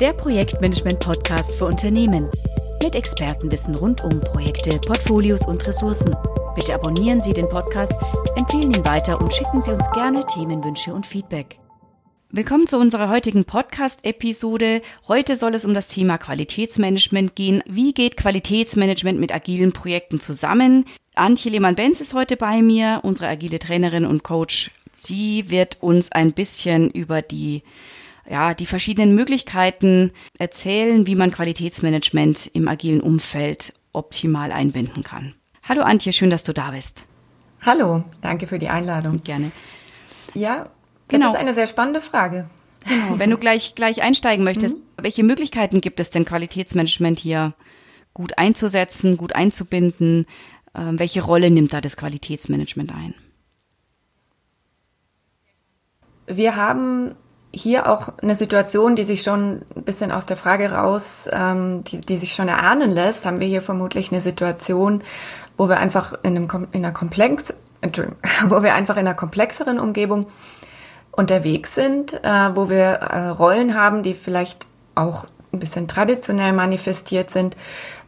der Projektmanagement-Podcast für Unternehmen. Mit Expertenwissen rund um Projekte, Portfolios und Ressourcen. Bitte abonnieren Sie den Podcast, empfehlen ihn weiter und schicken Sie uns gerne Themenwünsche und Feedback. Willkommen zu unserer heutigen Podcast-Episode. Heute soll es um das Thema Qualitätsmanagement gehen. Wie geht Qualitätsmanagement mit agilen Projekten zusammen? Antje Lehmann-Benz ist heute bei mir, unsere agile Trainerin und Coach. Sie wird uns ein bisschen über die ja, die verschiedenen Möglichkeiten erzählen, wie man Qualitätsmanagement im agilen Umfeld optimal einbinden kann. Hallo Antje, schön, dass du da bist. Hallo, danke für die Einladung. Gerne. Ja, das genau. ist eine sehr spannende Frage. Genau, wenn du gleich, gleich einsteigen möchtest, mhm. welche Möglichkeiten gibt es denn, Qualitätsmanagement hier gut einzusetzen, gut einzubinden? Ähm, welche Rolle nimmt da das Qualitätsmanagement ein? Wir haben hier auch eine Situation, die sich schon ein bisschen aus der Frage raus, ähm, die, die sich schon erahnen lässt, haben wir hier vermutlich eine Situation, wo wir einfach in, einem, in einer komplex, wo wir einfach in einer komplexeren Umgebung unterwegs sind, äh, wo wir äh, Rollen haben, die vielleicht auch ein bisschen traditionell manifestiert sind,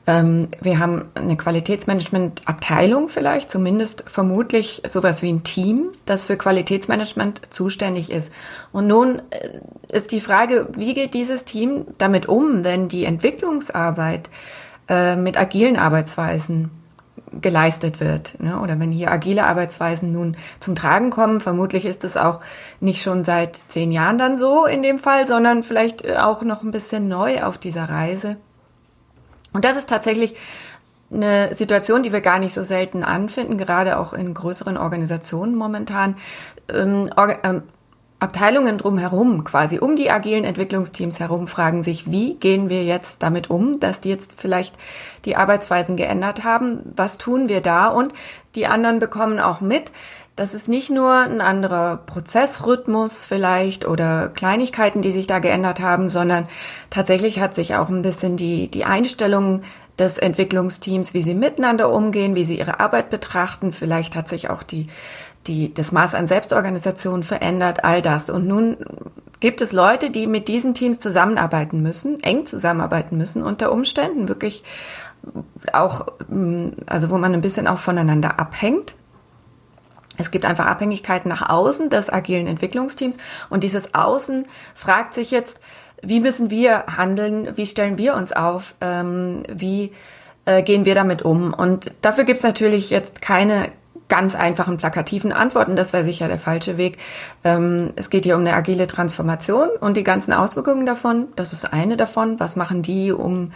ähm, wir haben eine Qualitätsmanagement-Abteilung vielleicht, zumindest vermutlich sowas wie ein Team, das für Qualitätsmanagement zuständig ist. Und nun äh, ist die Frage, wie geht dieses Team damit um, wenn die Entwicklungsarbeit äh, mit agilen Arbeitsweisen geleistet wird. Ne? Oder wenn hier agile Arbeitsweisen nun zum Tragen kommen, vermutlich ist es auch nicht schon seit zehn Jahren dann so in dem Fall, sondern vielleicht auch noch ein bisschen neu auf dieser Reise. Und das ist tatsächlich eine Situation, die wir gar nicht so selten anfinden, gerade auch in größeren Organisationen momentan. Ähm, ähm, Abteilungen drumherum, quasi um die agilen Entwicklungsteams herum, fragen sich, wie gehen wir jetzt damit um, dass die jetzt vielleicht die Arbeitsweisen geändert haben? Was tun wir da? Und die anderen bekommen auch mit, das ist nicht nur ein anderer Prozessrhythmus vielleicht oder Kleinigkeiten, die sich da geändert haben, sondern tatsächlich hat sich auch ein bisschen die, die Einstellung des Entwicklungsteams, wie sie miteinander umgehen, wie sie ihre Arbeit betrachten. Vielleicht hat sich auch die, die, das Maß an Selbstorganisation verändert, all das. Und nun gibt es Leute, die mit diesen Teams zusammenarbeiten müssen, eng zusammenarbeiten müssen, unter Umständen wirklich auch, also wo man ein bisschen auch voneinander abhängt. Es gibt einfach Abhängigkeiten nach außen des agilen Entwicklungsteams und dieses Außen fragt sich jetzt, wie müssen wir handeln, wie stellen wir uns auf, ähm, wie äh, gehen wir damit um. Und dafür gibt es natürlich jetzt keine ganz einfachen plakativen Antworten. Das wäre sicher der falsche Weg. Ähm, es geht hier um eine agile Transformation und die ganzen Auswirkungen davon. Das ist eine davon. Was machen die, um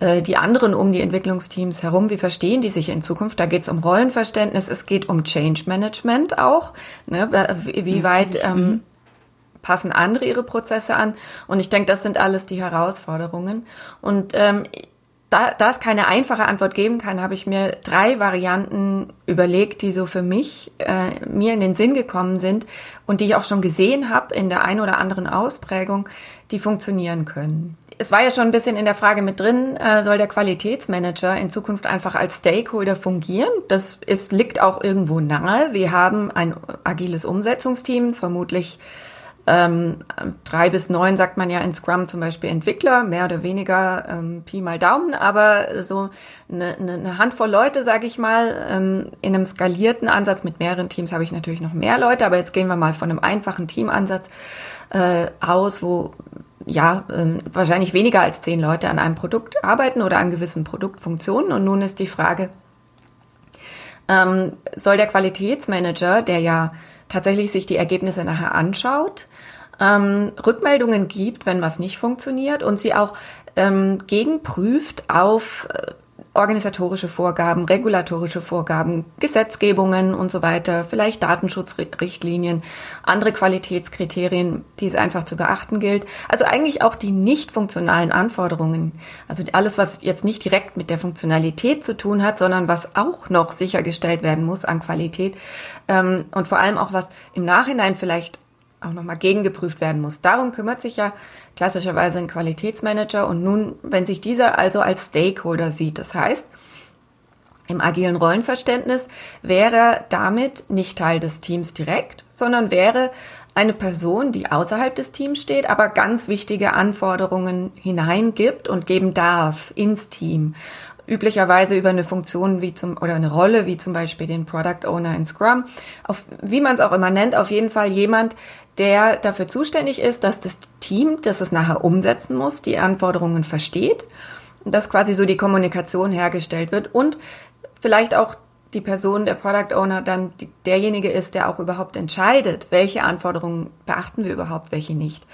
die anderen um die Entwicklungsteams herum, wie verstehen die sich in Zukunft? Da geht es um Rollenverständnis, es geht um Change Management auch. Ne? Wie weit ähm, mhm. passen andere ihre Prozesse an? Und ich denke, das sind alles die Herausforderungen. Und ähm, da, da es keine einfache Antwort geben kann, habe ich mir drei Varianten überlegt, die so für mich äh, mir in den Sinn gekommen sind und die ich auch schon gesehen habe in der ein oder anderen Ausprägung, die funktionieren können es war ja schon ein bisschen in der Frage mit drin, äh, soll der Qualitätsmanager in Zukunft einfach als Stakeholder fungieren? Das ist, liegt auch irgendwo nahe. Wir haben ein agiles Umsetzungsteam, vermutlich ähm, drei bis neun sagt man ja in Scrum zum Beispiel Entwickler, mehr oder weniger ähm, Pi mal Daumen, aber so eine, eine Handvoll Leute, sage ich mal, ähm, in einem skalierten Ansatz mit mehreren Teams habe ich natürlich noch mehr Leute, aber jetzt gehen wir mal von einem einfachen Teamansatz äh, aus, wo ja, ähm, wahrscheinlich weniger als zehn Leute an einem Produkt arbeiten oder an gewissen Produktfunktionen. Und nun ist die Frage, ähm, soll der Qualitätsmanager, der ja tatsächlich sich die Ergebnisse nachher anschaut, ähm, Rückmeldungen gibt, wenn was nicht funktioniert und sie auch ähm, gegenprüft auf äh, organisatorische Vorgaben, regulatorische Vorgaben, Gesetzgebungen und so weiter, vielleicht Datenschutzrichtlinien, andere Qualitätskriterien, die es einfach zu beachten gilt. Also eigentlich auch die nicht funktionalen Anforderungen. Also alles, was jetzt nicht direkt mit der Funktionalität zu tun hat, sondern was auch noch sichergestellt werden muss an Qualität ähm, und vor allem auch was im Nachhinein vielleicht auch nochmal gegengeprüft werden muss. Darum kümmert sich ja klassischerweise ein Qualitätsmanager und nun, wenn sich dieser also als Stakeholder sieht, das heißt, im agilen Rollenverständnis wäre damit nicht Teil des Teams direkt, sondern wäre eine Person, die außerhalb des Teams steht, aber ganz wichtige Anforderungen hineingibt und geben darf ins Team. Üblicherweise über eine Funktion wie zum, oder eine Rolle wie zum Beispiel den Product Owner in Scrum. Auf, wie man es auch immer nennt, auf jeden Fall jemand, der dafür zuständig ist, dass das Team, das es nachher umsetzen muss, die Anforderungen versteht, dass quasi so die Kommunikation hergestellt wird und vielleicht auch die Person, der Product Owner, dann derjenige ist, der auch überhaupt entscheidet, welche Anforderungen beachten wir überhaupt, welche nicht.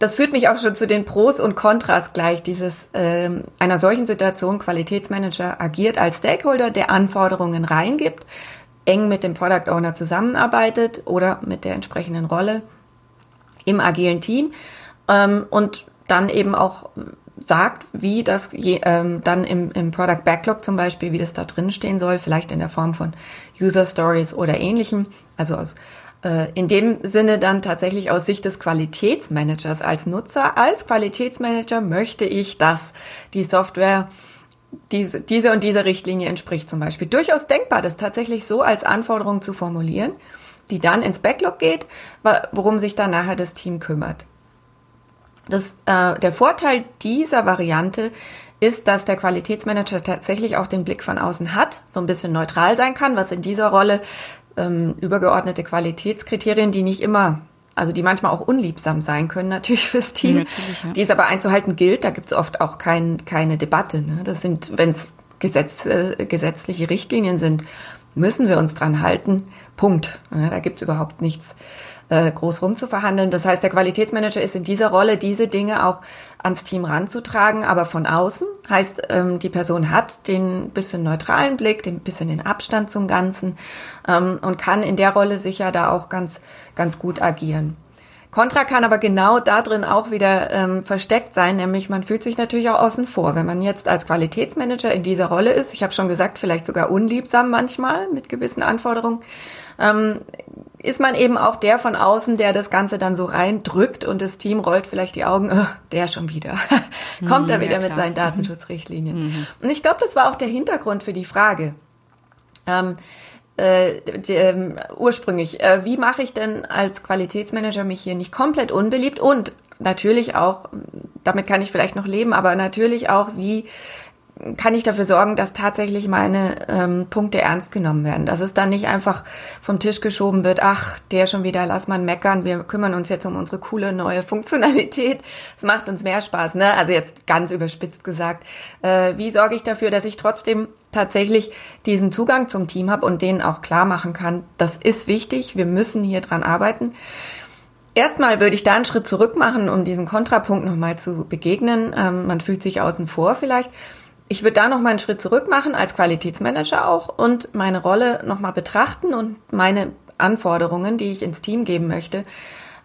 Das führt mich auch schon zu den Pros und Kontras gleich dieses ähm, einer solchen Situation. Qualitätsmanager agiert als Stakeholder, der Anforderungen reingibt, eng mit dem Product Owner zusammenarbeitet oder mit der entsprechenden Rolle im agilen Team ähm, und dann eben auch sagt, wie das je, ähm, dann im, im Product Backlog zum Beispiel, wie das da drin stehen soll, vielleicht in der Form von User Stories oder ähnlichem. Also aus, in dem Sinne dann tatsächlich aus Sicht des Qualitätsmanagers als Nutzer. Als Qualitätsmanager möchte ich, dass die Software diese, diese und diese Richtlinie entspricht zum Beispiel. Durchaus denkbar, das tatsächlich so als Anforderung zu formulieren, die dann ins Backlog geht, worum sich dann nachher das Team kümmert. Das, äh, der Vorteil dieser Variante ist, dass der Qualitätsmanager tatsächlich auch den Blick von außen hat, so ein bisschen neutral sein kann, was in dieser Rolle ähm, übergeordnete Qualitätskriterien, die nicht immer, also die manchmal auch unliebsam sein können, natürlich fürs Team, natürlich, ja. die es aber einzuhalten gilt. Da gibt es oft auch kein, keine Debatte. Ne? Das sind, wenn es Gesetz, äh, gesetzliche Richtlinien sind, müssen wir uns dran halten. Punkt. Ja, da gibt es überhaupt nichts äh, groß rumzuverhandeln. Das heißt, der Qualitätsmanager ist in dieser Rolle, diese Dinge auch ans Team ranzutragen, aber von außen. Heißt, ähm, die Person hat den bisschen neutralen Blick, den bisschen den Abstand zum Ganzen ähm, und kann in der Rolle sicher da auch ganz, ganz gut agieren. Contra kann aber genau da drin auch wieder ähm, versteckt sein, nämlich man fühlt sich natürlich auch außen vor. Wenn man jetzt als Qualitätsmanager in dieser Rolle ist, ich habe schon gesagt, vielleicht sogar unliebsam manchmal mit gewissen Anforderungen, ähm, ist man eben auch der von außen, der das Ganze dann so reindrückt und das Team rollt vielleicht die Augen, oh, der schon wieder. Kommt mhm, er wieder ja, mit seinen Datenschutzrichtlinien. Mhm. Und ich glaube, das war auch der Hintergrund für die Frage. Ähm, äh, die, äh, ursprünglich, äh, wie mache ich denn als Qualitätsmanager mich hier nicht komplett unbeliebt und natürlich auch, damit kann ich vielleicht noch leben, aber natürlich auch, wie kann ich dafür sorgen, dass tatsächlich meine ähm, Punkte ernst genommen werden. Dass es dann nicht einfach vom Tisch geschoben wird, ach, der schon wieder, lass mal meckern, wir kümmern uns jetzt um unsere coole neue Funktionalität. Es macht uns mehr Spaß, ne? Also jetzt ganz überspitzt gesagt. Äh, wie sorge ich dafür, dass ich trotzdem tatsächlich diesen Zugang zum Team habe und denen auch klar machen kann, das ist wichtig, wir müssen hier dran arbeiten. Erstmal würde ich da einen Schritt zurück machen, um diesen Kontrapunkt nochmal zu begegnen. Ähm, man fühlt sich außen vor vielleicht ich würde da noch mal einen Schritt zurück machen als Qualitätsmanager auch und meine Rolle noch mal betrachten und meine Anforderungen, die ich ins Team geben möchte,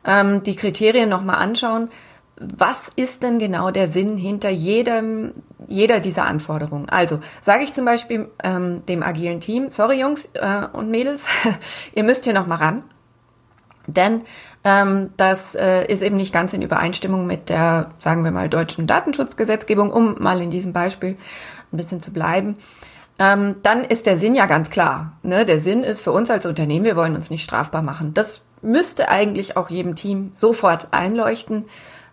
ähm, die Kriterien noch mal anschauen. Was ist denn genau der Sinn hinter jedem, jeder dieser Anforderungen? Also sage ich zum Beispiel ähm, dem agilen Team, sorry Jungs äh, und Mädels, ihr müsst hier noch mal ran denn ähm, das äh, ist eben nicht ganz in Übereinstimmung mit der, sagen wir mal, deutschen Datenschutzgesetzgebung, um mal in diesem Beispiel ein bisschen zu bleiben. Ähm, dann ist der Sinn ja ganz klar. Ne? Der Sinn ist für uns als Unternehmen, wir wollen uns nicht strafbar machen. Das müsste eigentlich auch jedem Team sofort einleuchten.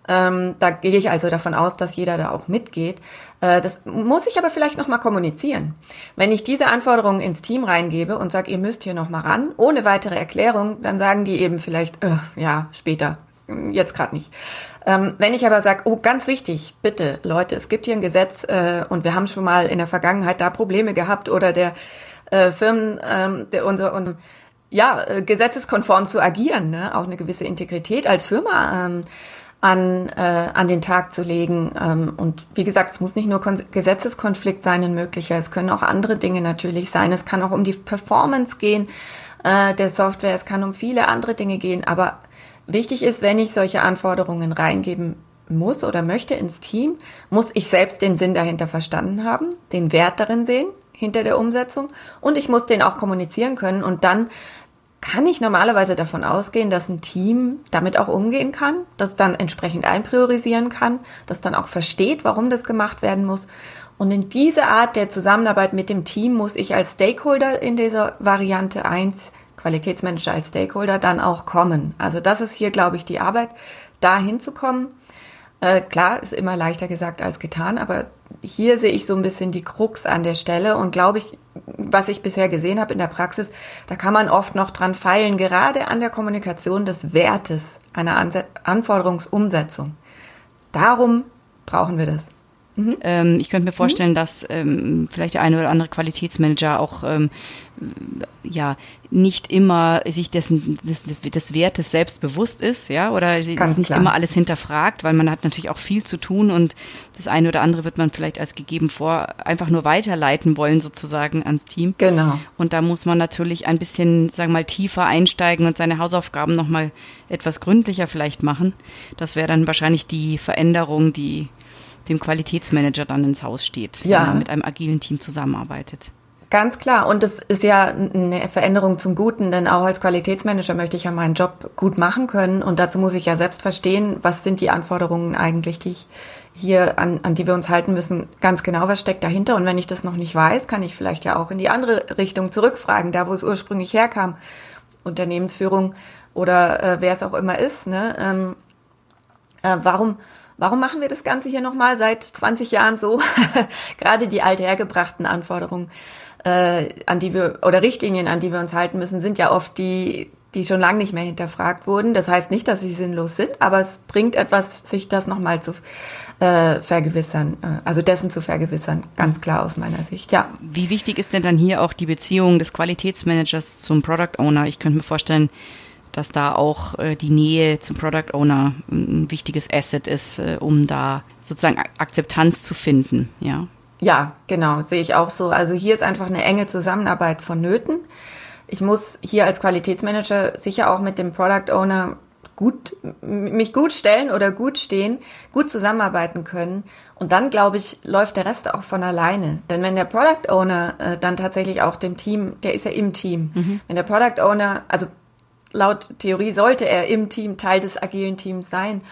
Ähm, da gehe ich also davon aus, dass jeder da auch mitgeht. Äh, das muss ich aber vielleicht nochmal kommunizieren. Wenn ich diese Anforderungen ins Team reingebe und sage, ihr müsst hier nochmal ran, ohne weitere Erklärung, dann sagen die eben vielleicht, äh, ja, später, jetzt gerade nicht. Ähm, wenn ich aber sage, oh, ganz wichtig, bitte, Leute, es gibt hier ein Gesetz äh, und wir haben schon mal in der Vergangenheit da Probleme gehabt oder der äh, Firmen, ähm, der unser, unser ja, äh, gesetzeskonform zu agieren, ne? auch eine gewisse Integrität als Firma ähm, an, äh, an den Tag zu legen. Ähm, und wie gesagt, es muss nicht nur Kon Gesetzeskonflikt sein, ein möglicher, es können auch andere Dinge natürlich sein. Es kann auch um die Performance gehen äh, der Software, es kann um viele andere Dinge gehen. Aber wichtig ist, wenn ich solche Anforderungen reingeben muss oder möchte ins Team, muss ich selbst den Sinn dahinter verstanden haben, den Wert darin sehen hinter der Umsetzung und ich muss den auch kommunizieren können und dann kann ich normalerweise davon ausgehen, dass ein Team damit auch umgehen kann, das dann entsprechend einpriorisieren kann, das dann auch versteht, warum das gemacht werden muss. Und in diese Art der Zusammenarbeit mit dem Team muss ich als Stakeholder in dieser Variante 1 Qualitätsmanager, als Stakeholder dann auch kommen. Also das ist hier, glaube ich, die Arbeit, da hinzukommen. Äh, klar, ist immer leichter gesagt als getan, aber hier sehe ich so ein bisschen die Krux an der Stelle und glaube ich, was ich bisher gesehen habe in der Praxis, da kann man oft noch dran feilen, gerade an der Kommunikation des Wertes einer Anforderungsumsetzung. Darum brauchen wir das. Mhm. Ähm, ich könnte mir vorstellen, mhm. dass ähm, vielleicht der eine oder andere Qualitätsmanager auch ähm, ja nicht immer sich dessen des, des Wertes selbst bewusst ist, ja, oder Ganz nicht klar. immer alles hinterfragt, weil man hat natürlich auch viel zu tun und das eine oder andere wird man vielleicht als gegeben vor einfach nur weiterleiten wollen sozusagen ans Team. Genau. Und da muss man natürlich ein bisschen, sagen wir mal, tiefer einsteigen und seine Hausaufgaben noch mal etwas gründlicher vielleicht machen. Das wäre dann wahrscheinlich die Veränderung, die dem Qualitätsmanager dann ins Haus steht, ja. wenn er mit einem agilen Team zusammenarbeitet. Ganz klar. Und das ist ja eine Veränderung zum Guten, denn auch als Qualitätsmanager möchte ich ja meinen Job gut machen können. Und dazu muss ich ja selbst verstehen, was sind die Anforderungen eigentlich, die ich hier, an, an die wir uns halten müssen, ganz genau, was steckt dahinter. Und wenn ich das noch nicht weiß, kann ich vielleicht ja auch in die andere Richtung zurückfragen, da wo es ursprünglich herkam. Unternehmensführung oder äh, wer es auch immer ist. Ne? Ähm, äh, warum Warum machen wir das Ganze hier nochmal seit 20 Jahren so? Gerade die althergebrachten Anforderungen, äh, an die wir, oder Richtlinien, an die wir uns halten müssen, sind ja oft die, die schon lange nicht mehr hinterfragt wurden. Das heißt nicht, dass sie sinnlos sind, aber es bringt etwas, sich das nochmal zu äh, vergewissern, äh, also dessen zu vergewissern, ganz klar aus meiner Sicht, ja. Wie wichtig ist denn dann hier auch die Beziehung des Qualitätsmanagers zum Product Owner? Ich könnte mir vorstellen, dass da auch äh, die Nähe zum Product Owner ein wichtiges Asset ist, äh, um da sozusagen Akzeptanz zu finden, ja. Ja, genau, sehe ich auch so. Also hier ist einfach eine enge Zusammenarbeit vonnöten. Ich muss hier als Qualitätsmanager sicher auch mit dem Product Owner gut, mich gut stellen oder gut stehen, gut zusammenarbeiten können. Und dann, glaube ich, läuft der Rest auch von alleine. Denn wenn der Product Owner äh, dann tatsächlich auch dem Team, der ist ja im Team, mhm. wenn der Product Owner, also laut Theorie sollte er im Team Teil des agilen Teams sein.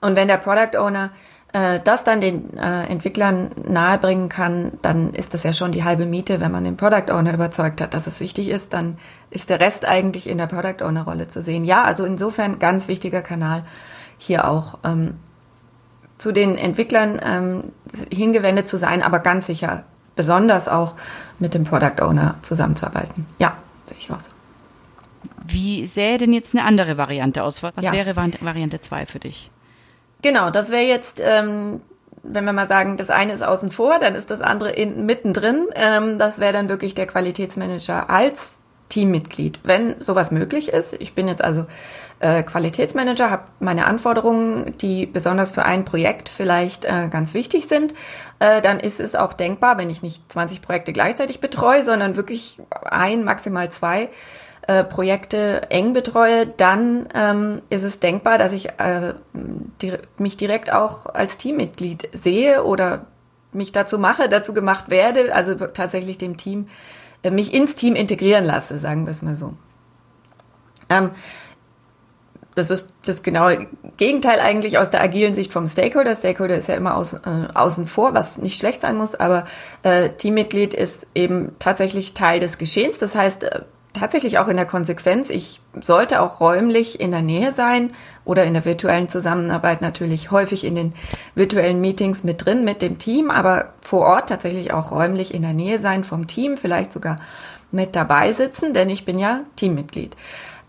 Und wenn der Product Owner äh, das dann den äh, Entwicklern nahebringen kann, dann ist das ja schon die halbe Miete. Wenn man den Product Owner überzeugt hat, dass es wichtig ist, dann ist der Rest eigentlich in der Product Owner Rolle zu sehen. Ja, also insofern ganz wichtiger Kanal hier auch ähm, zu den Entwicklern ähm, hingewendet zu sein, aber ganz sicher besonders auch mit dem Product Owner zusammenzuarbeiten. Ja, sehe ich auch so. Wie sähe denn jetzt eine andere Variante aus? Was ja. wäre Variante 2 für dich? Genau, das wäre jetzt, ähm, wenn wir mal sagen, das eine ist außen vor, dann ist das andere in, mittendrin. Ähm, das wäre dann wirklich der Qualitätsmanager als Teammitglied, wenn sowas möglich ist. Ich bin jetzt also äh, Qualitätsmanager, habe meine Anforderungen, die besonders für ein Projekt vielleicht äh, ganz wichtig sind. Äh, dann ist es auch denkbar, wenn ich nicht 20 Projekte gleichzeitig betreue, sondern wirklich ein, maximal zwei äh, Projekte eng betreue, dann ähm, ist es denkbar, dass ich äh, die, mich direkt auch als Teammitglied sehe oder mich dazu mache, dazu gemacht werde, also tatsächlich dem Team, äh, mich ins Team integrieren lasse, sagen wir es mal so. Ähm, das ist das genaue Gegenteil eigentlich aus der agilen Sicht vom Stakeholder. Stakeholder ist ja immer aus, äh, außen vor, was nicht schlecht sein muss, aber äh, Teammitglied ist eben tatsächlich Teil des Geschehens. Das heißt, äh, tatsächlich auch in der Konsequenz, ich sollte auch räumlich in der Nähe sein oder in der virtuellen Zusammenarbeit natürlich häufig in den virtuellen Meetings mit drin mit dem Team, aber vor Ort tatsächlich auch räumlich in der Nähe sein vom Team, vielleicht sogar mit dabei sitzen, denn ich bin ja Teammitglied.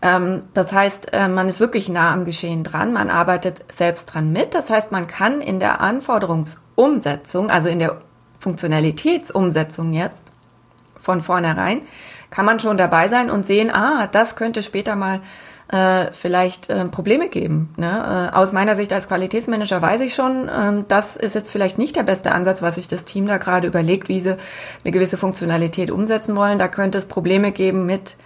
Ähm, das heißt, äh, man ist wirklich nah am Geschehen dran, man arbeitet selbst dran mit. Das heißt, man kann in der Anforderungsumsetzung, also in der Funktionalitätsumsetzung jetzt von vornherein, kann man schon dabei sein und sehen, ah, das könnte später mal äh, vielleicht äh, Probleme geben. Ne? Äh, aus meiner Sicht als Qualitätsmanager weiß ich schon, äh, das ist jetzt vielleicht nicht der beste Ansatz, was sich das Team da gerade überlegt, wie sie eine gewisse Funktionalität umsetzen wollen. Da könnte es Probleme geben mit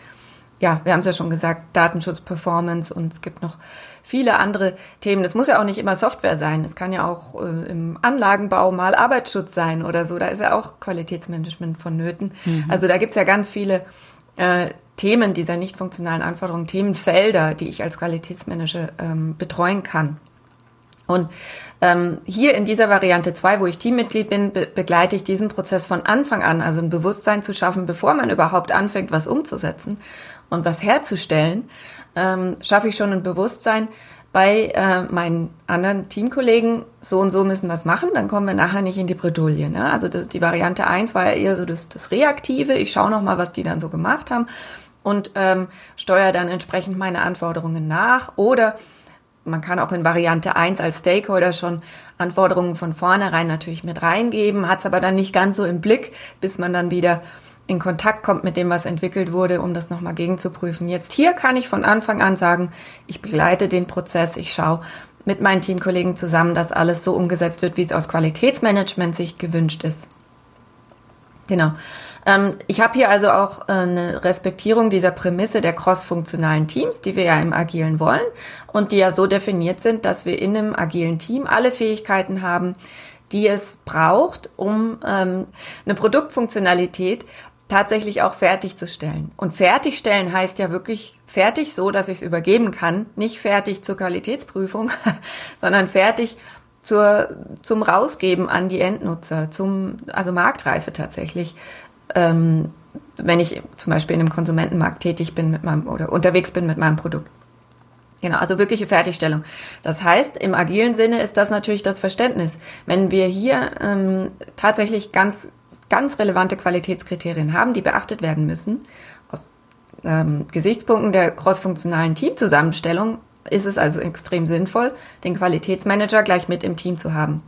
ja, wir haben es ja schon gesagt, Datenschutz, Performance und es gibt noch viele andere Themen. Das muss ja auch nicht immer Software sein. Es kann ja auch äh, im Anlagenbau mal Arbeitsschutz sein oder so. Da ist ja auch Qualitätsmanagement vonnöten. Mhm. Also da gibt's ja ganz viele äh, Themen dieser nicht funktionalen Anforderungen, Themenfelder, die ich als Qualitätsmanager ähm, betreuen kann. Und ähm, hier in dieser Variante 2, wo ich Teammitglied bin, be begleite ich diesen Prozess von Anfang an, also ein Bewusstsein zu schaffen, bevor man überhaupt anfängt, was umzusetzen und was herzustellen, ähm, schaffe ich schon ein Bewusstsein bei äh, meinen anderen Teamkollegen, so und so müssen wir es machen, dann kommen wir nachher nicht in die Bredouille. Ne? Also das, die Variante 1 war ja eher so das, das Reaktive, ich schaue nochmal, was die dann so gemacht haben und ähm, steuere dann entsprechend meine Anforderungen nach oder man kann auch in Variante 1 als Stakeholder schon Anforderungen von vornherein natürlich mit reingeben, hat es aber dann nicht ganz so im Blick, bis man dann wieder in Kontakt kommt mit dem, was entwickelt wurde, um das nochmal gegenzuprüfen. Jetzt hier kann ich von Anfang an sagen, ich begleite den Prozess, ich schaue mit meinen Teamkollegen zusammen, dass alles so umgesetzt wird, wie es aus Qualitätsmanagement-Sicht gewünscht ist. Genau. Ähm, ich habe hier also auch äh, eine Respektierung dieser Prämisse der crossfunktionalen Teams, die wir ja im Agilen wollen und die ja so definiert sind, dass wir in einem agilen Team alle Fähigkeiten haben, die es braucht, um ähm, eine Produktfunktionalität tatsächlich auch fertigzustellen. Und fertigstellen heißt ja wirklich fertig so, dass ich es übergeben kann, nicht fertig zur Qualitätsprüfung, sondern fertig zur, zum Rausgeben an die Endnutzer, zum, also Marktreife tatsächlich. Ähm, wenn ich zum Beispiel in einem Konsumentenmarkt tätig bin mit meinem oder unterwegs bin mit meinem Produkt. Genau, also wirkliche Fertigstellung. Das heißt, im agilen Sinne ist das natürlich das Verständnis. Wenn wir hier ähm, tatsächlich ganz, ganz relevante Qualitätskriterien haben, die beachtet werden müssen, aus ähm, Gesichtspunkten der crossfunktionalen Teamzusammenstellung ist es also extrem sinnvoll, den Qualitätsmanager gleich mit im Team zu haben.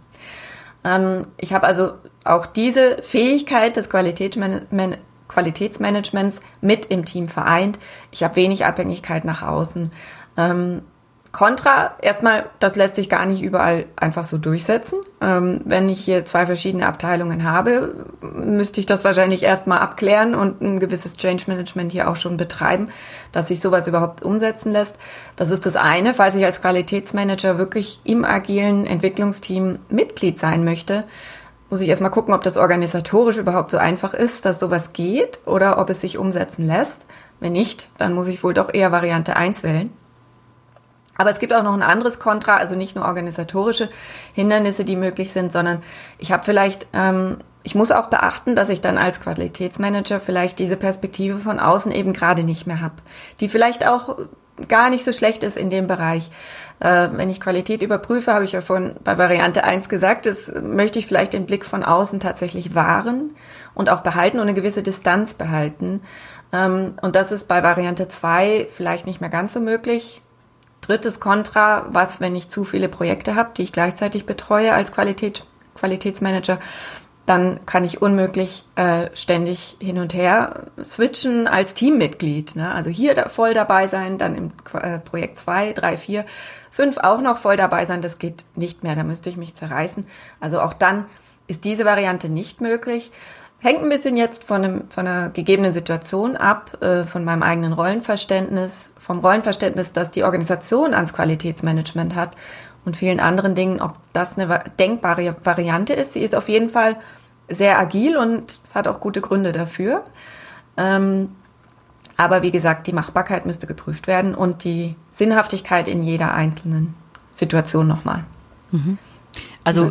Ähm, ich habe also auch diese Fähigkeit des Qualitätsman Qualitätsmanagements mit im Team vereint. Ich habe wenig Abhängigkeit nach außen. Ähm, Contra, erstmal, das lässt sich gar nicht überall einfach so durchsetzen. Ähm, wenn ich hier zwei verschiedene Abteilungen habe, müsste ich das wahrscheinlich erstmal abklären und ein gewisses Change Management hier auch schon betreiben, dass sich sowas überhaupt umsetzen lässt. Das ist das eine. Falls ich als Qualitätsmanager wirklich im agilen Entwicklungsteam Mitglied sein möchte, muss ich erstmal gucken, ob das organisatorisch überhaupt so einfach ist, dass sowas geht oder ob es sich umsetzen lässt. Wenn nicht, dann muss ich wohl doch eher Variante 1 wählen. Aber es gibt auch noch ein anderes Kontra, also nicht nur organisatorische Hindernisse, die möglich sind, sondern ich habe vielleicht, ähm, ich muss auch beachten, dass ich dann als Qualitätsmanager vielleicht diese Perspektive von außen eben gerade nicht mehr habe, die vielleicht auch gar nicht so schlecht ist in dem Bereich. Äh, wenn ich Qualität überprüfe, habe ich ja von bei Variante 1 gesagt, das möchte ich vielleicht den Blick von außen tatsächlich wahren und auch behalten und eine gewisse Distanz behalten. Ähm, und das ist bei Variante 2 vielleicht nicht mehr ganz so möglich Drittes Kontra, was, wenn ich zu viele Projekte habe, die ich gleichzeitig betreue als Qualität, Qualitätsmanager, dann kann ich unmöglich äh, ständig hin und her switchen als Teammitglied. Ne? Also hier da voll dabei sein, dann im äh, Projekt 2, 3, 4, 5 auch noch voll dabei sein, das geht nicht mehr, da müsste ich mich zerreißen. Also auch dann ist diese Variante nicht möglich. Hängt ein bisschen jetzt von, einem, von einer gegebenen Situation ab, äh, von meinem eigenen Rollenverständnis, vom Rollenverständnis, das die Organisation ans Qualitätsmanagement hat und vielen anderen Dingen, ob das eine denkbare Variante ist. Sie ist auf jeden Fall sehr agil und es hat auch gute Gründe dafür. Ähm, aber wie gesagt, die Machbarkeit müsste geprüft werden und die Sinnhaftigkeit in jeder einzelnen Situation nochmal. Mhm. Also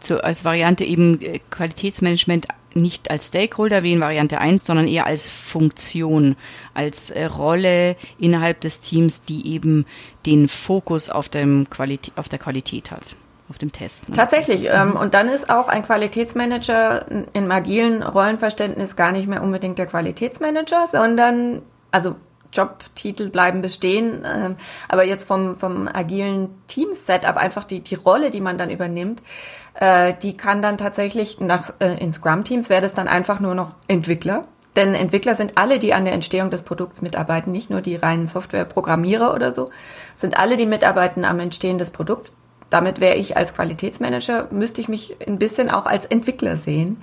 zu, als Variante eben äh, Qualitätsmanagement nicht als Stakeholder wie in Variante 1, sondern eher als Funktion, als äh, Rolle innerhalb des Teams, die eben den Fokus auf, dem Qualität, auf der Qualität hat, auf dem Test. Ne? Tatsächlich. Ähm, und dann ist auch ein Qualitätsmanager im agilen Rollenverständnis gar nicht mehr unbedingt der Qualitätsmanager, sondern, also Jobtitel bleiben bestehen, äh, aber jetzt vom, vom agilen Team-Setup einfach die, die Rolle, die man dann übernimmt, äh, die kann dann tatsächlich nach äh, in Scrum-Teams wäre das dann einfach nur noch Entwickler. Denn Entwickler sind alle, die an der Entstehung des Produkts mitarbeiten, nicht nur die reinen Software-Programmierer oder so, sind alle, die mitarbeiten am Entstehen des Produkts. Damit wäre ich als Qualitätsmanager, müsste ich mich ein bisschen auch als Entwickler sehen,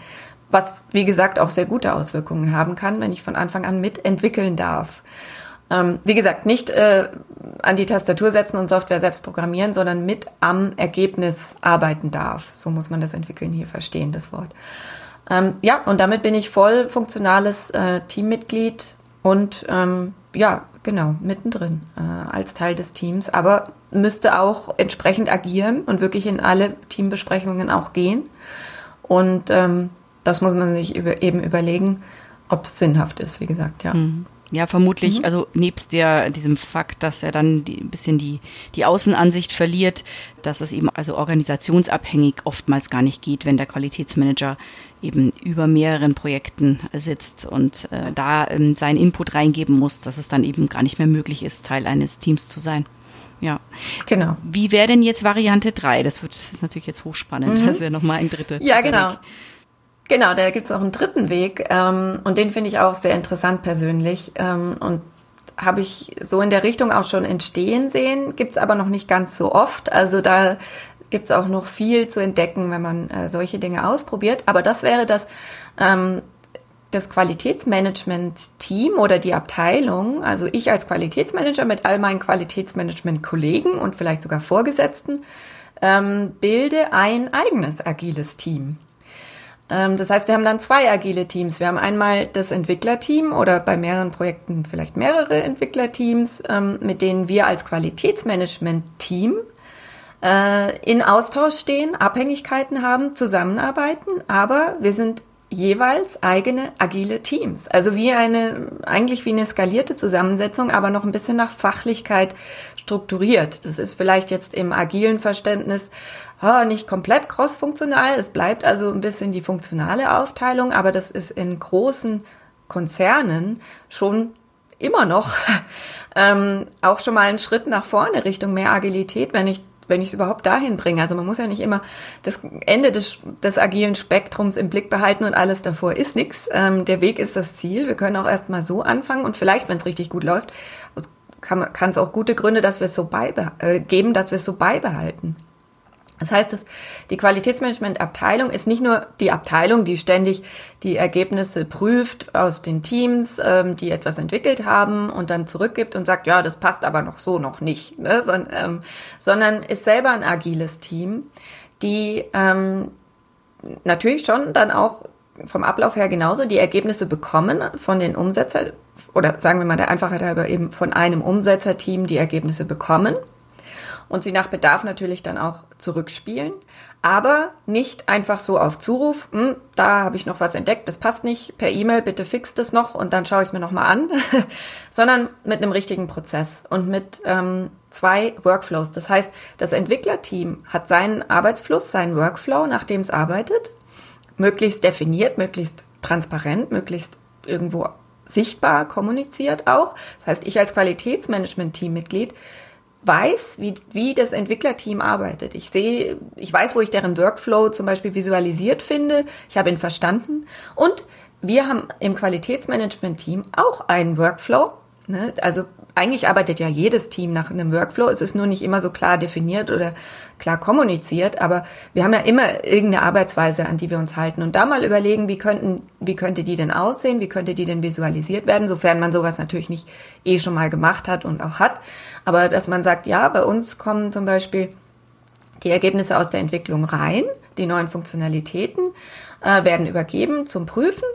was, wie gesagt, auch sehr gute Auswirkungen haben kann, wenn ich von Anfang an mitentwickeln darf. Ähm, wie gesagt, nicht äh, an die Tastatur setzen und Software selbst programmieren, sondern mit am Ergebnis arbeiten darf. So muss man das Entwickeln hier verstehen, das Wort. Ähm, ja, und damit bin ich voll funktionales äh, Teammitglied und ähm, ja, genau, mittendrin äh, als Teil des Teams, aber müsste auch entsprechend agieren und wirklich in alle Teambesprechungen auch gehen. Und ähm, das muss man sich über, eben überlegen, ob es sinnhaft ist, wie gesagt, ja. Mhm. Ja, vermutlich, mhm. also nebst der, diesem Fakt, dass er dann die, ein bisschen die, die Außenansicht verliert, dass es eben also organisationsabhängig oftmals gar nicht geht, wenn der Qualitätsmanager eben über mehreren Projekten sitzt und äh, da ähm, seinen Input reingeben muss, dass es dann eben gar nicht mehr möglich ist, Teil eines Teams zu sein. Ja. Genau. Wie wäre denn jetzt Variante 3? Das wird das ist natürlich jetzt hochspannend. Mhm. Das wäre nochmal ein dritter. Ja, genau. Genau, da gibt es auch einen dritten Weg ähm, und den finde ich auch sehr interessant persönlich ähm, und habe ich so in der Richtung auch schon entstehen sehen, gibt es aber noch nicht ganz so oft. Also da gibt es auch noch viel zu entdecken, wenn man äh, solche Dinge ausprobiert. Aber das wäre das, ähm, das Qualitätsmanagement-Team oder die Abteilung, also ich als Qualitätsmanager mit all meinen Qualitätsmanagement-Kollegen und vielleicht sogar Vorgesetzten, ähm, bilde ein eigenes agiles Team. Ähm, das heißt, wir haben dann zwei agile Teams. Wir haben einmal das Entwicklerteam oder bei mehreren Projekten vielleicht mehrere Entwicklerteams, ähm, mit denen wir als Qualitätsmanagement-Team äh, in Austausch stehen, Abhängigkeiten haben, zusammenarbeiten, aber wir sind jeweils eigene agile Teams. Also wie eine, eigentlich wie eine skalierte Zusammensetzung, aber noch ein bisschen nach Fachlichkeit strukturiert. Das ist vielleicht jetzt im agilen Verständnis oh, nicht komplett crossfunktional. Es bleibt also ein bisschen die funktionale Aufteilung, aber das ist in großen Konzernen schon immer noch ähm, auch schon mal ein Schritt nach vorne Richtung mehr Agilität, wenn ich wenn ich es überhaupt dahin bringe. Also man muss ja nicht immer das Ende des, des agilen Spektrums im Blick behalten und alles davor ist nichts. Ähm, der Weg ist das Ziel. Wir können auch erstmal so anfangen und vielleicht, wenn es richtig gut läuft, kann es auch gute Gründe, dass wir es so äh, geben, dass wir es so beibehalten. Das heißt, dass die Qualitätsmanagement-Abteilung ist nicht nur die Abteilung, die ständig die Ergebnisse prüft aus den Teams, ähm, die etwas entwickelt haben und dann zurückgibt und sagt, ja, das passt aber noch so noch nicht, ne? Son, ähm, sondern ist selber ein agiles Team, die ähm, natürlich schon dann auch vom Ablauf her genauso die Ergebnisse bekommen von den Umsetzer oder sagen wir mal der Einfachheit halber eben von einem Umsetzerteam die Ergebnisse bekommen und sie nach Bedarf natürlich dann auch zurückspielen. Aber nicht einfach so auf Zuruf, hm, da habe ich noch was entdeckt, das passt nicht, per E-Mail, bitte fix das noch und dann schaue ich es mir nochmal an, sondern mit einem richtigen Prozess und mit ähm, zwei Workflows. Das heißt, das Entwicklerteam hat seinen Arbeitsfluss, seinen Workflow, nach dem es arbeitet, möglichst definiert, möglichst transparent, möglichst irgendwo sichtbar kommuniziert auch. Das heißt, ich als Qualitätsmanagement-Teammitglied weiß, wie, wie das Entwicklerteam arbeitet. Ich sehe, ich weiß, wo ich deren Workflow zum Beispiel visualisiert finde. Ich habe ihn verstanden. Und wir haben im Qualitätsmanagement-Team auch einen Workflow. Ne? Also eigentlich arbeitet ja jedes Team nach einem Workflow. Es ist nur nicht immer so klar definiert oder klar kommuniziert, aber wir haben ja immer irgendeine Arbeitsweise, an die wir uns halten. Und da mal überlegen, wie könnten, wie könnte die denn aussehen? Wie könnte die denn visualisiert werden? Sofern man sowas natürlich nicht eh schon mal gemacht hat und auch hat. Aber dass man sagt, ja, bei uns kommen zum Beispiel die Ergebnisse aus der Entwicklung rein, die neuen Funktionalitäten äh, werden übergeben zum Prüfen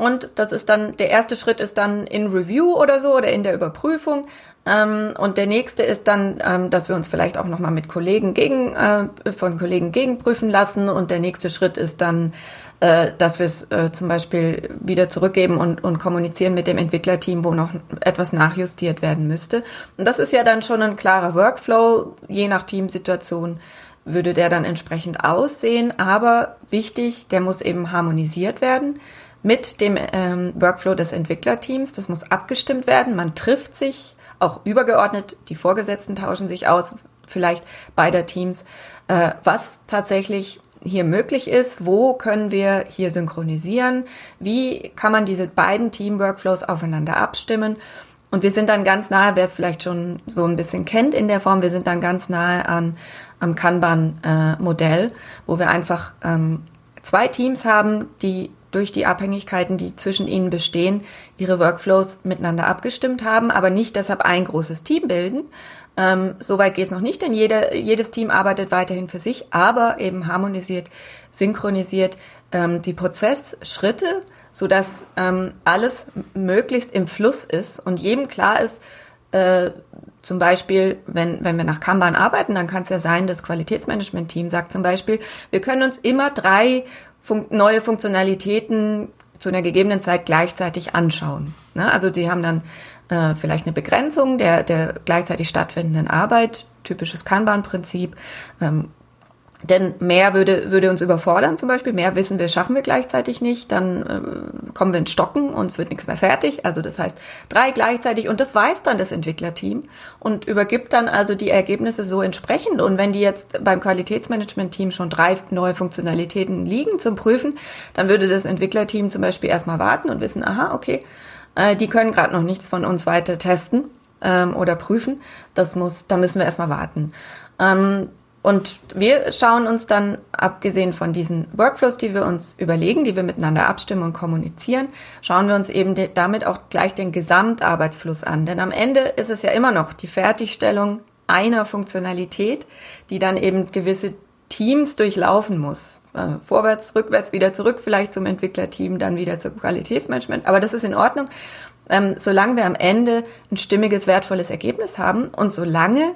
und das ist dann, der erste Schritt ist dann in Review oder so oder in der Überprüfung. Ähm, und der nächste ist dann, ähm, dass wir uns vielleicht auch nochmal mit Kollegen gegen, äh, von Kollegen gegenprüfen lassen. Und der nächste Schritt ist dann, äh, dass wir es äh, zum Beispiel wieder zurückgeben und, und kommunizieren mit dem Entwicklerteam, wo noch etwas nachjustiert werden müsste. Und das ist ja dann schon ein klarer Workflow, je nach Teamsituation würde der dann entsprechend aussehen. Aber wichtig, der muss eben harmonisiert werden mit dem ähm, Workflow des Entwicklerteams. Das muss abgestimmt werden. Man trifft sich auch übergeordnet. Die Vorgesetzten tauschen sich aus, vielleicht beider Teams, äh, was tatsächlich hier möglich ist, wo können wir hier synchronisieren, wie kann man diese beiden Team-Workflows aufeinander abstimmen. Und wir sind dann ganz nahe, wer es vielleicht schon so ein bisschen kennt in der Form, wir sind dann ganz nahe an am Kanban-Modell, äh, wo wir einfach ähm, zwei Teams haben, die durch die Abhängigkeiten, die zwischen ihnen bestehen, ihre Workflows miteinander abgestimmt haben, aber nicht deshalb ein großes Team bilden. Ähm, Soweit geht es noch nicht, denn jede, jedes Team arbeitet weiterhin für sich, aber eben harmonisiert, synchronisiert ähm, die Prozessschritte sodass ähm, alles möglichst im Fluss ist und jedem klar ist, äh, zum Beispiel, wenn, wenn wir nach Kanban arbeiten, dann kann es ja sein, das Qualitätsmanagement-Team sagt zum Beispiel, wir können uns immer drei fun neue Funktionalitäten zu einer gegebenen Zeit gleichzeitig anschauen. Ne? Also die haben dann äh, vielleicht eine Begrenzung der, der gleichzeitig stattfindenden Arbeit, typisches Kanban-Prinzip. Ähm, denn mehr würde, würde uns überfordern zum Beispiel. Mehr wissen wir, schaffen wir gleichzeitig nicht. Dann äh, kommen wir ins Stocken und es wird nichts mehr fertig. Also das heißt drei gleichzeitig und das weiß dann das Entwicklerteam und übergibt dann also die Ergebnisse so entsprechend. Und wenn die jetzt beim Qualitätsmanagement-Team schon drei neue Funktionalitäten liegen zum Prüfen, dann würde das Entwicklerteam zum Beispiel erstmal warten und wissen, aha, okay, äh, die können gerade noch nichts von uns weiter testen ähm, oder prüfen. Das muss, da müssen wir erstmal warten. Ähm, und wir schauen uns dann, abgesehen von diesen Workflows, die wir uns überlegen, die wir miteinander abstimmen und kommunizieren, schauen wir uns eben damit auch gleich den Gesamtarbeitsfluss an. Denn am Ende ist es ja immer noch die Fertigstellung einer Funktionalität, die dann eben gewisse Teams durchlaufen muss. Äh, vorwärts, rückwärts, wieder zurück, vielleicht zum Entwicklerteam, dann wieder zum Qualitätsmanagement. Aber das ist in Ordnung, ähm, solange wir am Ende ein stimmiges, wertvolles Ergebnis haben und solange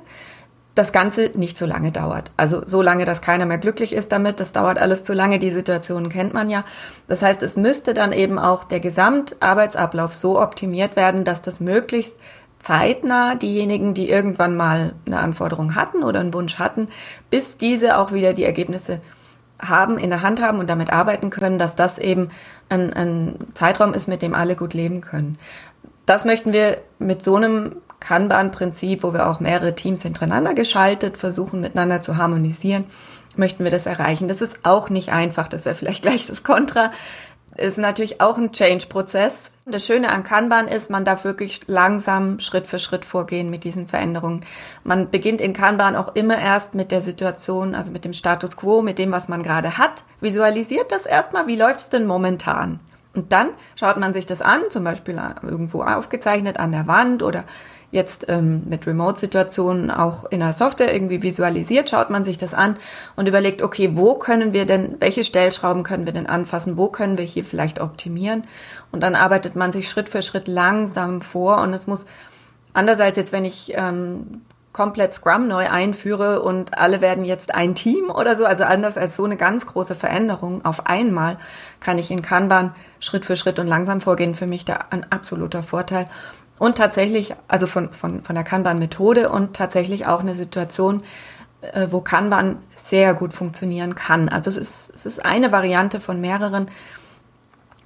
das Ganze nicht so lange dauert. Also so lange, dass keiner mehr glücklich ist damit, das dauert alles zu lange, die Situation kennt man ja. Das heißt, es müsste dann eben auch der Gesamtarbeitsablauf so optimiert werden, dass das möglichst zeitnah diejenigen, die irgendwann mal eine Anforderung hatten oder einen Wunsch hatten, bis diese auch wieder die Ergebnisse haben, in der Hand haben und damit arbeiten können, dass das eben ein, ein Zeitraum ist, mit dem alle gut leben können. Das möchten wir mit so einem Kanban-Prinzip, wo wir auch mehrere Teams hintereinander geschaltet versuchen, miteinander zu harmonisieren, möchten wir das erreichen. Das ist auch nicht einfach, das wäre vielleicht gleich das Kontra. Ist natürlich auch ein Change-Prozess. Das Schöne an Kanban ist, man darf wirklich langsam Schritt für Schritt vorgehen mit diesen Veränderungen. Man beginnt in Kanban auch immer erst mit der Situation, also mit dem Status quo, mit dem, was man gerade hat. Visualisiert das erstmal, wie läuft es denn momentan? Und dann schaut man sich das an, zum Beispiel irgendwo aufgezeichnet an der Wand oder jetzt ähm, mit Remote-Situationen auch in der Software irgendwie visualisiert, schaut man sich das an und überlegt, okay, wo können wir denn, welche Stellschrauben können wir denn anfassen, wo können wir hier vielleicht optimieren? Und dann arbeitet man sich Schritt für Schritt langsam vor und es muss, anders als jetzt, wenn ich ähm, komplett Scrum neu einführe und alle werden jetzt ein Team oder so, also anders als so eine ganz große Veränderung auf einmal, kann ich in Kanban Schritt für Schritt und langsam vorgehen. Für mich da ein absoluter Vorteil. Und tatsächlich, also von, von, von der Kanban-Methode und tatsächlich auch eine Situation, äh, wo Kanban sehr gut funktionieren kann. Also es ist, es ist eine Variante von mehreren.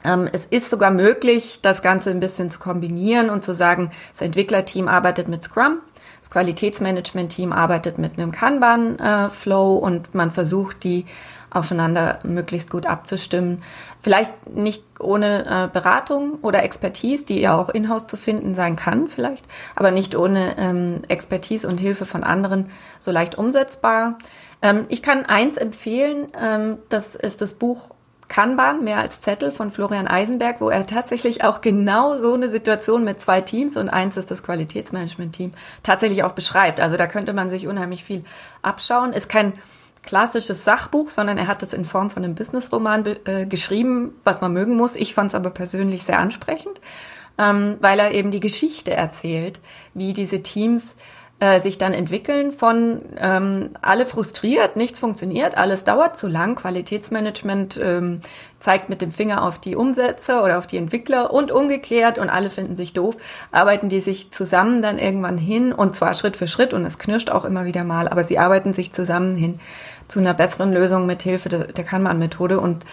Ähm, es ist sogar möglich, das Ganze ein bisschen zu kombinieren und zu sagen, das Entwicklerteam arbeitet mit Scrum, das Qualitätsmanagement-Team arbeitet mit einem Kanban-Flow äh, und man versucht, die aufeinander möglichst gut abzustimmen. Vielleicht nicht ohne äh, Beratung oder Expertise, die ja auch in-house zu finden sein kann vielleicht, aber nicht ohne ähm, Expertise und Hilfe von anderen so leicht umsetzbar. Ähm, ich kann eins empfehlen, ähm, das ist das Buch Kanban, mehr als Zettel von Florian Eisenberg, wo er tatsächlich auch genau so eine Situation mit zwei Teams und eins ist das Qualitätsmanagement-Team tatsächlich auch beschreibt. Also da könnte man sich unheimlich viel abschauen. Ist kein klassisches Sachbuch, sondern er hat es in Form von einem Businessroman äh, geschrieben, was man mögen muss. Ich fand es aber persönlich sehr ansprechend, ähm, weil er eben die Geschichte erzählt, wie diese Teams äh, sich dann entwickeln von ähm, alle frustriert, nichts funktioniert, alles dauert zu lang, Qualitätsmanagement ähm, zeigt mit dem Finger auf die Umsetzer oder auf die Entwickler und umgekehrt und alle finden sich doof, arbeiten die sich zusammen dann irgendwann hin und zwar Schritt für Schritt und es knirscht auch immer wieder mal, aber sie arbeiten sich zusammen hin zu einer besseren Lösung mit Hilfe der, der Kanban-Methode und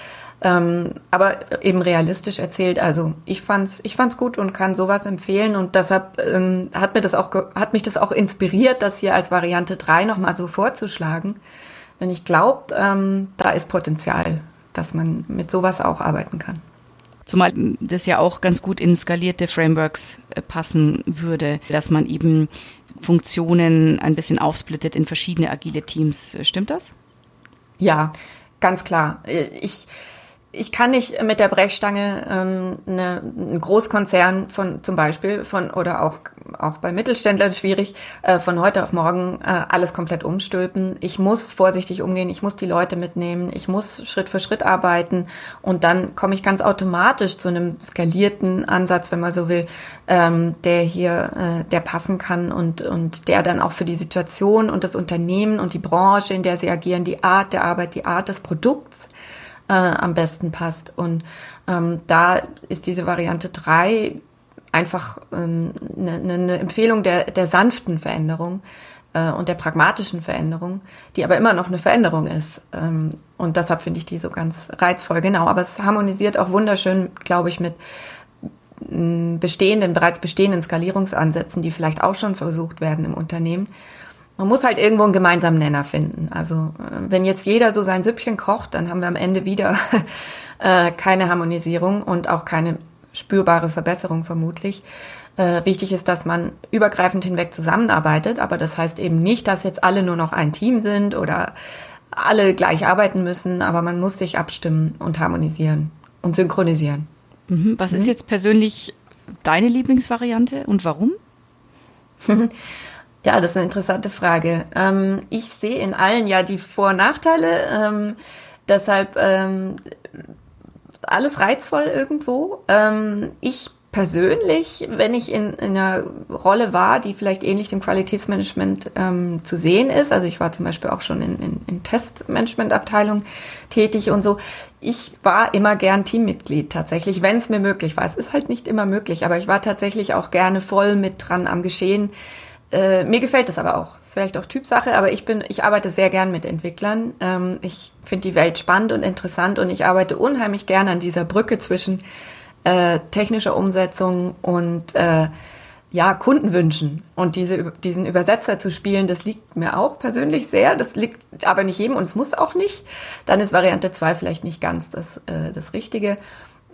ähm, aber eben realistisch erzählt. Also ich fand's, ich fand's gut und kann sowas empfehlen und deshalb ähm, hat mir das auch, hat mich das auch inspiriert, das hier als Variante 3 nochmal so vorzuschlagen. Denn ich glaube, ähm, da ist Potenzial, dass man mit sowas auch arbeiten kann. Zumal das ja auch ganz gut in skalierte Frameworks äh, passen würde, dass man eben Funktionen ein bisschen aufsplittet in verschiedene agile Teams. Stimmt das? Ja, ganz klar. Ich, ich kann nicht mit der Brechstange ähm, eine, einen Großkonzern von zum Beispiel von oder auch auch bei Mittelständlern schwierig äh, von heute auf morgen äh, alles komplett umstülpen. Ich muss vorsichtig umgehen, ich muss die Leute mitnehmen, ich muss Schritt für Schritt arbeiten und dann komme ich ganz automatisch zu einem skalierten Ansatz, wenn man so will, ähm, der hier äh, der passen kann und und der dann auch für die Situation und das Unternehmen und die Branche, in der sie agieren, die Art der Arbeit, die Art des Produkts äh, am besten passt. Und ähm, da ist diese Variante drei einfach ähm, eine, eine Empfehlung der, der sanften Veränderung äh, und der pragmatischen Veränderung, die aber immer noch eine Veränderung ist. Ähm, und deshalb finde ich die so ganz reizvoll. Genau, aber es harmonisiert auch wunderschön, glaube ich, mit bestehenden, bereits bestehenden Skalierungsansätzen, die vielleicht auch schon versucht werden im Unternehmen man muss halt irgendwo einen gemeinsamen Nenner finden. Also äh, wenn jetzt jeder so sein Süppchen kocht, dann haben wir am Ende wieder äh, keine Harmonisierung und auch keine spürbare Verbesserung vermutlich. Äh, wichtig ist, dass man übergreifend hinweg zusammenarbeitet, aber das heißt eben nicht, dass jetzt alle nur noch ein Team sind oder alle gleich arbeiten müssen, aber man muss sich abstimmen und harmonisieren und synchronisieren. Mhm. Was mhm. ist jetzt persönlich deine Lieblingsvariante und warum? Ja, das ist eine interessante Frage. Ähm, ich sehe in allen ja die Vor- und Nachteile. Ähm, deshalb ähm, alles reizvoll irgendwo. Ähm, ich persönlich, wenn ich in, in, einer Rolle war, die vielleicht ähnlich dem Qualitätsmanagement ähm, zu sehen ist, also ich war zum Beispiel auch schon in, in, in Testmanagementabteilung tätig und so, ich war immer gern Teammitglied tatsächlich, wenn es mir möglich war. Es ist halt nicht immer möglich, aber ich war tatsächlich auch gerne voll mit dran am Geschehen äh, mir gefällt das aber auch. Ist vielleicht auch Typsache, aber ich bin, ich arbeite sehr gern mit Entwicklern. Ähm, ich finde die Welt spannend und interessant und ich arbeite unheimlich gern an dieser Brücke zwischen äh, technischer Umsetzung und äh, ja, Kundenwünschen. Und diese, diesen Übersetzer zu spielen, das liegt mir auch persönlich sehr. Das liegt aber nicht jedem und es muss auch nicht. Dann ist Variante 2 vielleicht nicht ganz das, äh, das Richtige.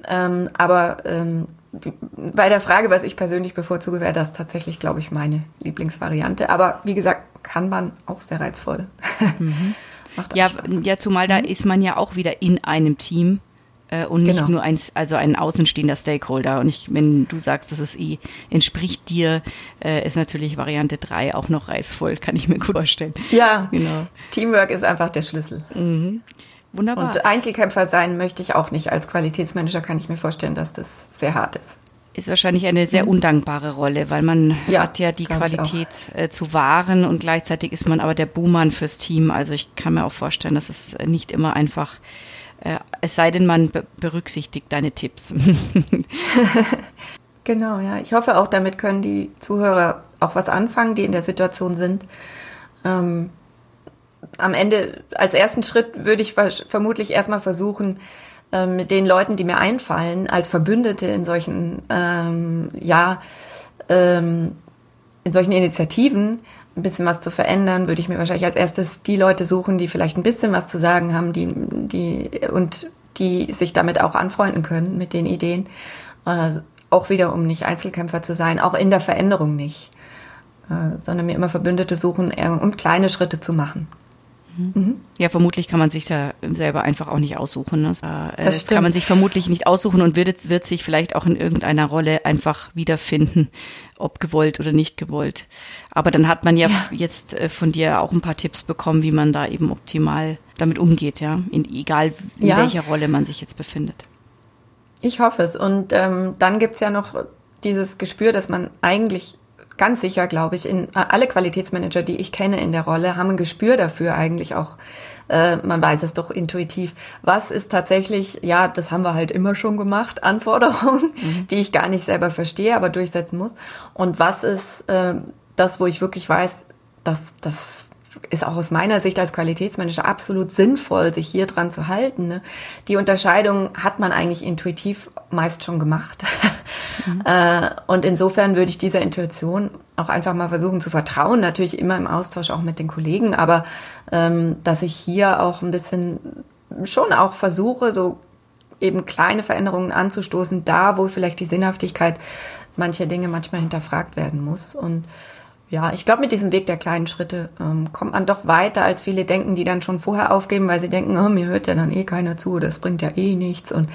Ähm, aber ähm, bei der Frage, was ich persönlich bevorzuge, wäre das tatsächlich, glaube ich, meine Lieblingsvariante. Aber wie gesagt, kann man auch sehr reizvoll. Mhm. ja, ja, zumal da mhm. ist man ja auch wieder in einem Team äh, und nicht genau. nur ein, also ein außenstehender Stakeholder. Und ich, wenn du sagst, dass es eh entspricht dir, äh, ist natürlich Variante 3 auch noch reizvoll, kann ich mir gut vorstellen. Ja, genau. Teamwork ist einfach der Schlüssel. Mhm. Wunderbar. Und Einzelkämpfer sein möchte ich auch nicht. Als Qualitätsmanager kann ich mir vorstellen, dass das sehr hart ist. Ist wahrscheinlich eine sehr mhm. undankbare Rolle, weil man ja, hat ja die Qualität äh, zu wahren und gleichzeitig ist man aber der Buhmann fürs Team. Also ich kann mir auch vorstellen, dass es nicht immer einfach, äh, es sei denn, man be berücksichtigt deine Tipps. genau, ja. Ich hoffe auch, damit können die Zuhörer auch was anfangen, die in der Situation sind. Ähm, am Ende als ersten Schritt würde ich vermutlich erstmal versuchen, ähm, mit den Leuten, die mir einfallen, als Verbündete in solchen, ähm, ja, ähm, in solchen Initiativen ein bisschen was zu verändern, würde ich mir wahrscheinlich als erstes die Leute suchen, die vielleicht ein bisschen was zu sagen haben, die, die und die sich damit auch anfreunden können mit den Ideen. Äh, auch wieder, um nicht Einzelkämpfer zu sein, auch in der Veränderung nicht, äh, sondern mir immer Verbündete suchen, um kleine Schritte zu machen. Mhm. Ja, vermutlich kann man sich ja selber einfach auch nicht aussuchen. Ne? Äh, das, das kann man sich vermutlich nicht aussuchen und wird, wird sich vielleicht auch in irgendeiner Rolle einfach wiederfinden, ob gewollt oder nicht gewollt. Aber dann hat man ja, ja. jetzt äh, von dir auch ein paar Tipps bekommen, wie man da eben optimal damit umgeht, ja, in, egal in ja. welcher Rolle man sich jetzt befindet. Ich hoffe es. Und ähm, dann gibt's ja noch dieses Gespür, dass man eigentlich ganz sicher, glaube ich, in alle Qualitätsmanager, die ich kenne in der Rolle, haben ein Gespür dafür eigentlich auch. Äh, man weiß es doch intuitiv. Was ist tatsächlich, ja, das haben wir halt immer schon gemacht, Anforderungen, mhm. die ich gar nicht selber verstehe, aber durchsetzen muss. Und was ist äh, das, wo ich wirklich weiß, dass das ist auch aus meiner Sicht als Qualitätsmanager absolut sinnvoll, sich hier dran zu halten. Ne? Die Unterscheidung hat man eigentlich intuitiv meist schon gemacht. Mhm. Äh, und insofern würde ich dieser Intuition auch einfach mal versuchen zu vertrauen, natürlich immer im Austausch auch mit den Kollegen, aber ähm, dass ich hier auch ein bisschen schon auch versuche, so eben kleine Veränderungen anzustoßen, da wo vielleicht die Sinnhaftigkeit mancher Dinge manchmal hinterfragt werden muss. Und ja, ich glaube, mit diesem Weg der kleinen Schritte ähm, kommt man doch weiter, als viele denken, die dann schon vorher aufgeben, weil sie denken, oh, mir hört ja dann eh keiner zu, das bringt ja eh nichts. Und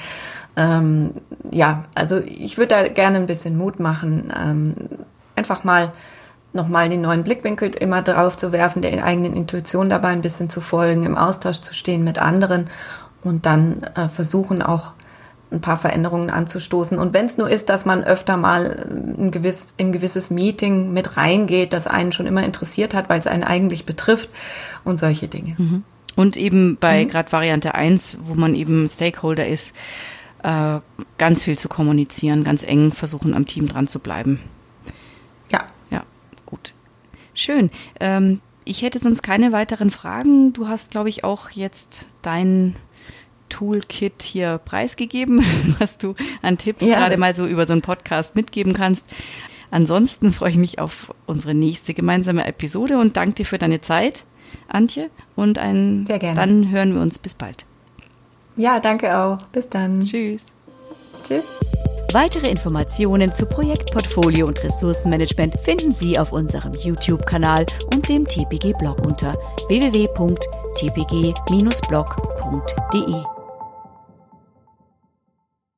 ähm, ja, also ich würde da gerne ein bisschen Mut machen, ähm, einfach mal nochmal den neuen Blickwinkel immer drauf zu werfen, der eigenen Intuition dabei ein bisschen zu folgen, im Austausch zu stehen mit anderen und dann äh, versuchen auch ein paar Veränderungen anzustoßen. Und wenn es nur ist, dass man öfter mal ein, gewiss, ein gewisses Meeting mit reingeht, das einen schon immer interessiert hat, weil es einen eigentlich betrifft und solche Dinge. Mhm. Und eben bei mhm. gerade Variante 1, wo man eben Stakeholder ist, äh, ganz viel zu kommunizieren, ganz eng versuchen, am Team dran zu bleiben. Ja. Ja, gut. Schön. Ähm, ich hätte sonst keine weiteren Fragen. Du hast, glaube ich, auch jetzt dein Toolkit hier preisgegeben, was du an Tipps ja. gerade mal so über so einen Podcast mitgeben kannst. Ansonsten freue ich mich auf unsere nächste gemeinsame Episode und danke dir für deine Zeit, Antje. Und ein, Sehr gerne. dann hören wir uns bis bald. Ja, danke auch. Bis dann. Tschüss. Tschüss. Weitere Informationen zu Projektportfolio und Ressourcenmanagement finden Sie auf unserem YouTube-Kanal und dem TPG-Blog unter www.tpg-blog.de.